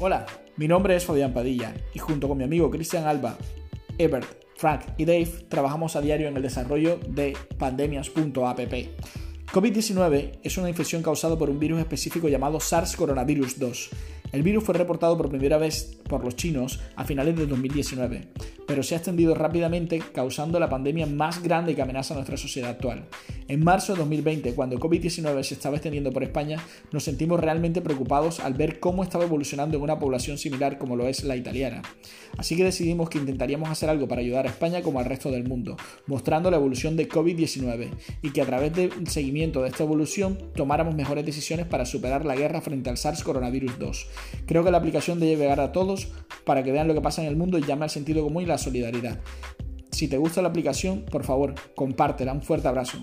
Hola, mi nombre es Fabián Padilla y junto con mi amigo Cristian Alba, Ebert, Frank y Dave trabajamos a diario en el desarrollo de pandemias.app. COVID-19 es una infección causada por un virus específico llamado SARS coronavirus 2. El virus fue reportado por primera vez por los chinos a finales de 2019 pero se ha extendido rápidamente causando la pandemia más grande que amenaza nuestra sociedad actual. En marzo de 2020, cuando COVID-19 se estaba extendiendo por España, nos sentimos realmente preocupados al ver cómo estaba evolucionando en una población similar como lo es la italiana. Así que decidimos que intentaríamos hacer algo para ayudar a España como al resto del mundo, mostrando la evolución de COVID-19 y que a través del seguimiento de esta evolución tomáramos mejores decisiones para superar la guerra frente al SARS coronavirus 2. Creo que la aplicación debe llegar a todos para que vean lo que pasa en el mundo y llame al sentido común y la solidaridad. Si te gusta la aplicación, por favor, compártela. Un fuerte abrazo.